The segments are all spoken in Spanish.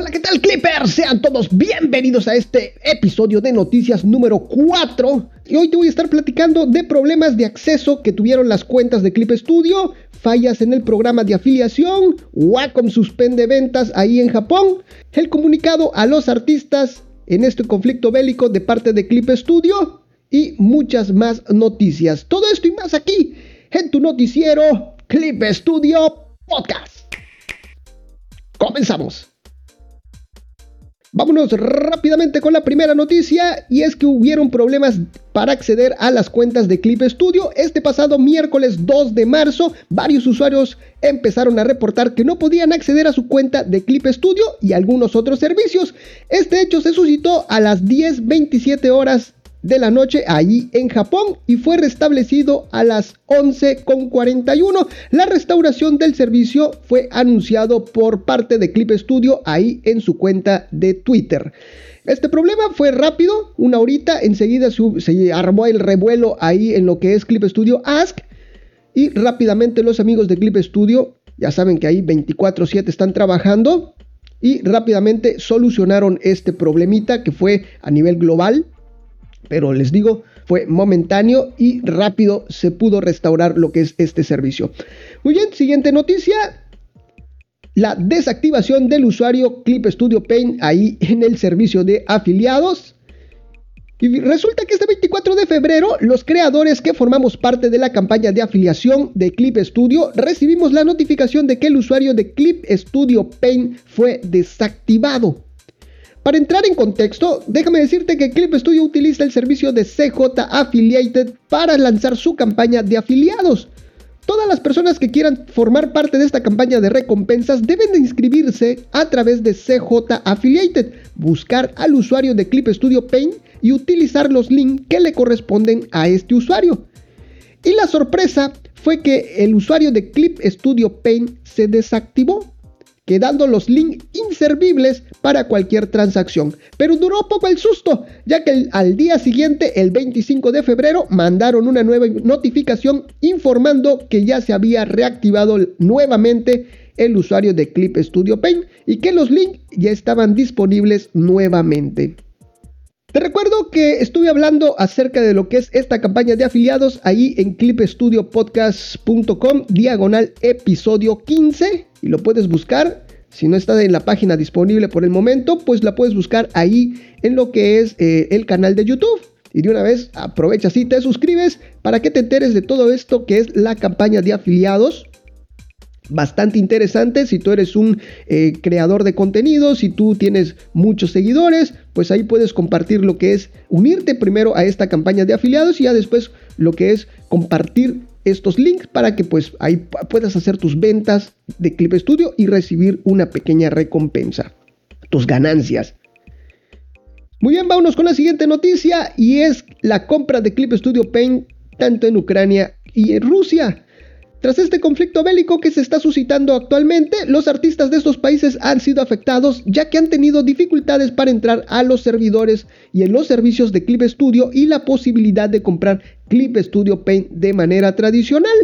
Hola, ¿qué tal Clippers? Sean todos bienvenidos a este episodio de noticias número 4. Y hoy te voy a estar platicando de problemas de acceso que tuvieron las cuentas de Clip Studio, fallas en el programa de afiliación, Wacom suspende ventas ahí en Japón, el comunicado a los artistas en este conflicto bélico de parte de Clip Studio y muchas más noticias. Todo esto y más aquí en tu noticiero Clip Studio Podcast. Comenzamos. Vámonos rápidamente con la primera noticia y es que hubieron problemas para acceder a las cuentas de Clip Studio. Este pasado miércoles 2 de marzo, varios usuarios empezaron a reportar que no podían acceder a su cuenta de Clip Studio y algunos otros servicios. Este hecho se suscitó a las 10.27 horas de la noche allí en Japón y fue restablecido a las 11.41. La restauración del servicio fue anunciado por parte de Clip Studio ahí en su cuenta de Twitter. Este problema fue rápido, una horita, enseguida se armó el revuelo ahí en lo que es Clip Studio Ask y rápidamente los amigos de Clip Studio, ya saben que ahí 24/7 están trabajando y rápidamente solucionaron este problemita que fue a nivel global pero les digo, fue momentáneo y rápido se pudo restaurar lo que es este servicio. Muy bien, siguiente noticia. La desactivación del usuario Clip Studio Paint ahí en el servicio de afiliados. Y resulta que este 24 de febrero, los creadores que formamos parte de la campaña de afiliación de Clip Studio recibimos la notificación de que el usuario de Clip Studio Paint fue desactivado. Para entrar en contexto, déjame decirte que Clip Studio utiliza el servicio de CJ Affiliated para lanzar su campaña de afiliados. Todas las personas que quieran formar parte de esta campaña de recompensas deben de inscribirse a través de CJ Affiliated, buscar al usuario de Clip Studio Paint y utilizar los links que le corresponden a este usuario. Y la sorpresa fue que el usuario de Clip Studio Paint se desactivó quedando los links inservibles para cualquier transacción. Pero duró poco el susto, ya que al día siguiente, el 25 de febrero, mandaron una nueva notificación informando que ya se había reactivado nuevamente el usuario de Clip Studio Paint y que los links ya estaban disponibles nuevamente. Te recuerdo que estuve hablando acerca de lo que es esta campaña de afiliados ahí en clipstudiopodcast.com diagonal episodio 15 y lo puedes buscar. Si no está en la página disponible por el momento, pues la puedes buscar ahí en lo que es eh, el canal de YouTube. Y de una vez aprovecha y te suscribes para que te enteres de todo esto que es la campaña de afiliados. Bastante interesante si tú eres un eh, creador de contenido, si tú tienes muchos seguidores, pues ahí puedes compartir lo que es unirte primero a esta campaña de afiliados y ya después lo que es compartir estos links para que pues ahí puedas hacer tus ventas de Clip Studio y recibir una pequeña recompensa, tus ganancias. Muy bien, vámonos con la siguiente noticia y es la compra de Clip Studio Paint tanto en Ucrania y en Rusia. Tras este conflicto bélico que se está suscitando actualmente, los artistas de estos países han sido afectados ya que han tenido dificultades para entrar a los servidores y en los servicios de Clip Studio y la posibilidad de comprar Clip Studio Paint de manera tradicional.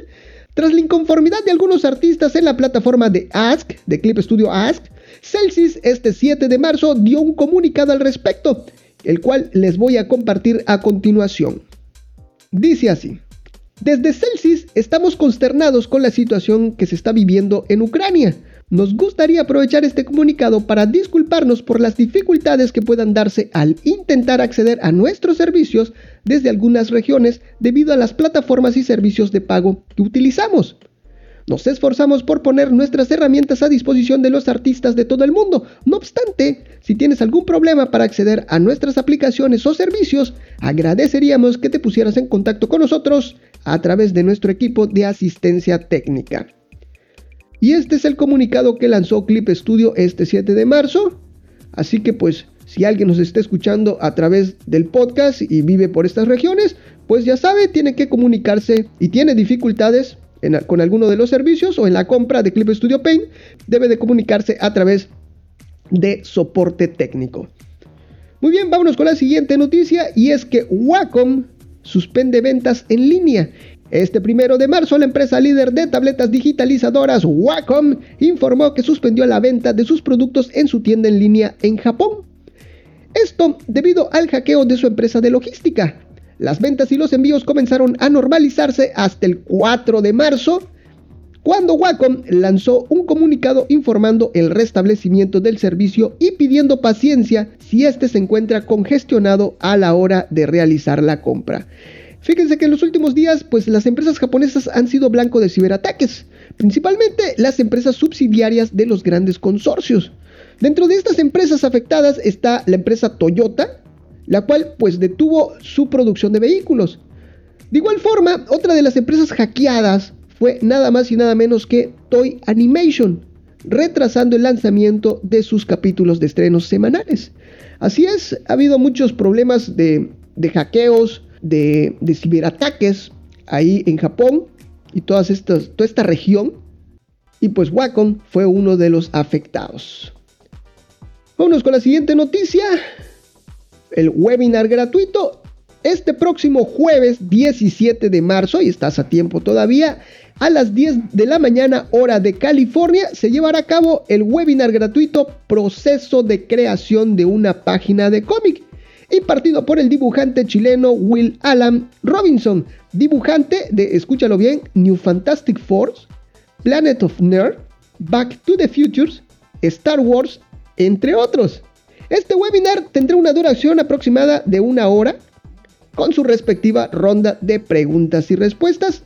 Tras la inconformidad de algunos artistas en la plataforma de Ask, de Clip Studio Ask, Celsius este 7 de marzo dio un comunicado al respecto, el cual les voy a compartir a continuación. Dice así. Desde Celsius estamos consternados con la situación que se está viviendo en Ucrania. Nos gustaría aprovechar este comunicado para disculparnos por las dificultades que puedan darse al intentar acceder a nuestros servicios desde algunas regiones debido a las plataformas y servicios de pago que utilizamos. Nos esforzamos por poner nuestras herramientas a disposición de los artistas de todo el mundo. No obstante, si tienes algún problema para acceder a nuestras aplicaciones o servicios, agradeceríamos que te pusieras en contacto con nosotros a través de nuestro equipo de asistencia técnica. Y este es el comunicado que lanzó Clip Studio este 7 de marzo. Así que pues si alguien nos está escuchando a través del podcast y vive por estas regiones, pues ya sabe, tiene que comunicarse y tiene dificultades con alguno de los servicios o en la compra de Clip Studio Paint, debe de comunicarse a través de soporte técnico. Muy bien, vámonos con la siguiente noticia y es que Wacom suspende ventas en línea. Este primero de marzo, la empresa líder de tabletas digitalizadoras Wacom informó que suspendió la venta de sus productos en su tienda en línea en Japón. Esto debido al hackeo de su empresa de logística. Las ventas y los envíos comenzaron a normalizarse hasta el 4 de marzo, cuando Wacom lanzó un comunicado informando el restablecimiento del servicio y pidiendo paciencia si este se encuentra congestionado a la hora de realizar la compra. Fíjense que en los últimos días, pues las empresas japonesas han sido blanco de ciberataques, principalmente las empresas subsidiarias de los grandes consorcios. Dentro de estas empresas afectadas está la empresa Toyota, la cual pues detuvo su producción de vehículos. De igual forma, otra de las empresas hackeadas fue nada más y nada menos que Toy Animation, retrasando el lanzamiento de sus capítulos de estrenos semanales. Así es, ha habido muchos problemas de, de hackeos, de, ciberataques ahí en Japón y todas estas, toda esta región. Y pues Wacom fue uno de los afectados. Vámonos con la siguiente noticia. El webinar gratuito. Este próximo jueves 17 de marzo, y estás a tiempo todavía, a las 10 de la mañana hora de California, se llevará a cabo el webinar gratuito Proceso de creación de una página de cómic impartido por el dibujante chileno Will Alan Robinson, dibujante de, escúchalo bien, New Fantastic Force, Planet of Nerd, Back to the Futures, Star Wars, entre otros. Este webinar tendrá una duración aproximada de una hora con su respectiva ronda de preguntas y respuestas.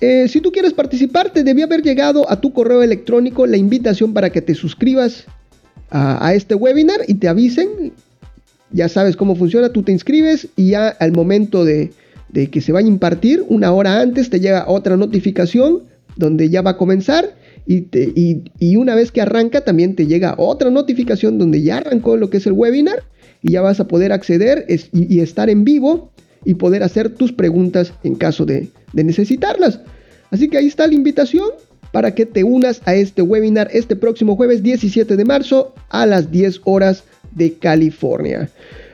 Eh, si tú quieres participar, te debía haber llegado a tu correo electrónico la invitación para que te suscribas a, a este webinar y te avisen ya sabes cómo funciona, tú te inscribes y ya al momento de, que se vaya a impartir, una hora antes te llega otra notificación donde ya va a comenzar y, y, una vez que arranca también te llega otra notificación donde ya arrancó lo que es el webinar y ya vas a poder acceder y, estar en vivo y poder hacer tus preguntas en caso de, de necesitarlas. Así que ahí está la invitación para que te unas a este webinar este próximo jueves 17 de marzo a las 10 horas de California.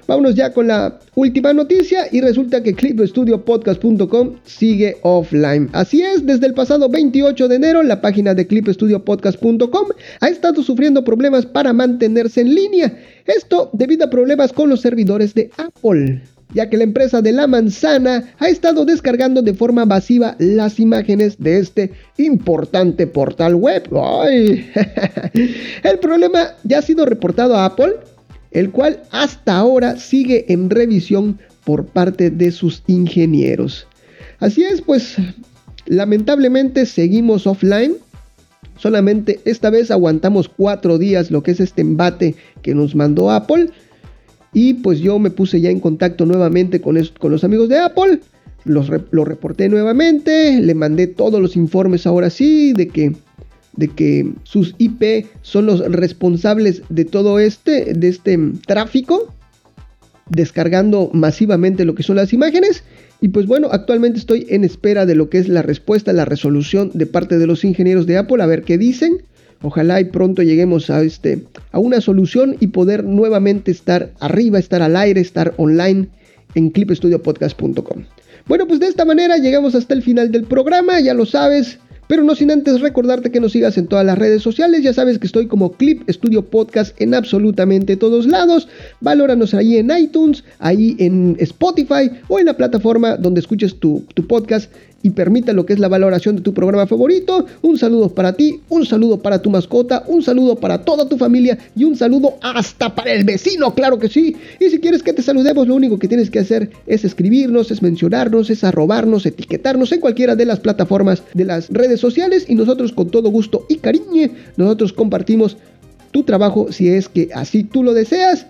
Vámonos ya con la última noticia y resulta que clipstudiopodcast.com sigue offline. Así es, desde el pasado 28 de enero la página de clipstudiopodcast.com ha estado sufriendo problemas para mantenerse en línea. Esto debido a problemas con los servidores de Apple ya que la empresa de la manzana ha estado descargando de forma masiva las imágenes de este importante portal web. el problema ya ha sido reportado a Apple el cual hasta ahora sigue en revisión por parte de sus ingenieros. Así es, pues lamentablemente seguimos offline. Solamente esta vez aguantamos cuatro días lo que es este embate que nos mandó Apple. Y pues yo me puse ya en contacto nuevamente con, con los amigos de Apple. Los, lo reporté nuevamente. Le mandé todos los informes ahora sí de que de que sus IP son los responsables de todo este, de este tráfico, descargando masivamente lo que son las imágenes. Y pues bueno, actualmente estoy en espera de lo que es la respuesta, la resolución de parte de los ingenieros de Apple, a ver qué dicen. Ojalá y pronto lleguemos a, este, a una solución y poder nuevamente estar arriba, estar al aire, estar online en clipstudiopodcast.com. Bueno, pues de esta manera llegamos hasta el final del programa, ya lo sabes. Pero no sin antes recordarte que nos sigas en todas las redes sociales. Ya sabes que estoy como Clip Studio Podcast en absolutamente todos lados. Valóranos ahí en iTunes, ahí en Spotify o en la plataforma donde escuches tu, tu podcast y permita lo que es la valoración de tu programa favorito. Un saludo para ti, un saludo para tu mascota, un saludo para toda tu familia y un saludo hasta para el vecino, claro que sí. Y si quieres que te saludemos, lo único que tienes que hacer es escribirnos, es mencionarnos, es arrobarnos, etiquetarnos en cualquiera de las plataformas de las redes sociales y nosotros con todo gusto y cariño, nosotros compartimos tu trabajo si es que así tú lo deseas.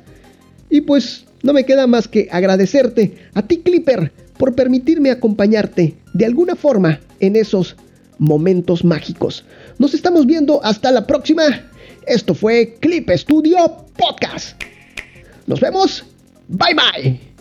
Y pues no me queda más que agradecerte a ti Clipper por permitirme acompañarte de alguna forma en esos momentos mágicos. Nos estamos viendo hasta la próxima. Esto fue Clip Studio Podcast. Nos vemos. Bye bye.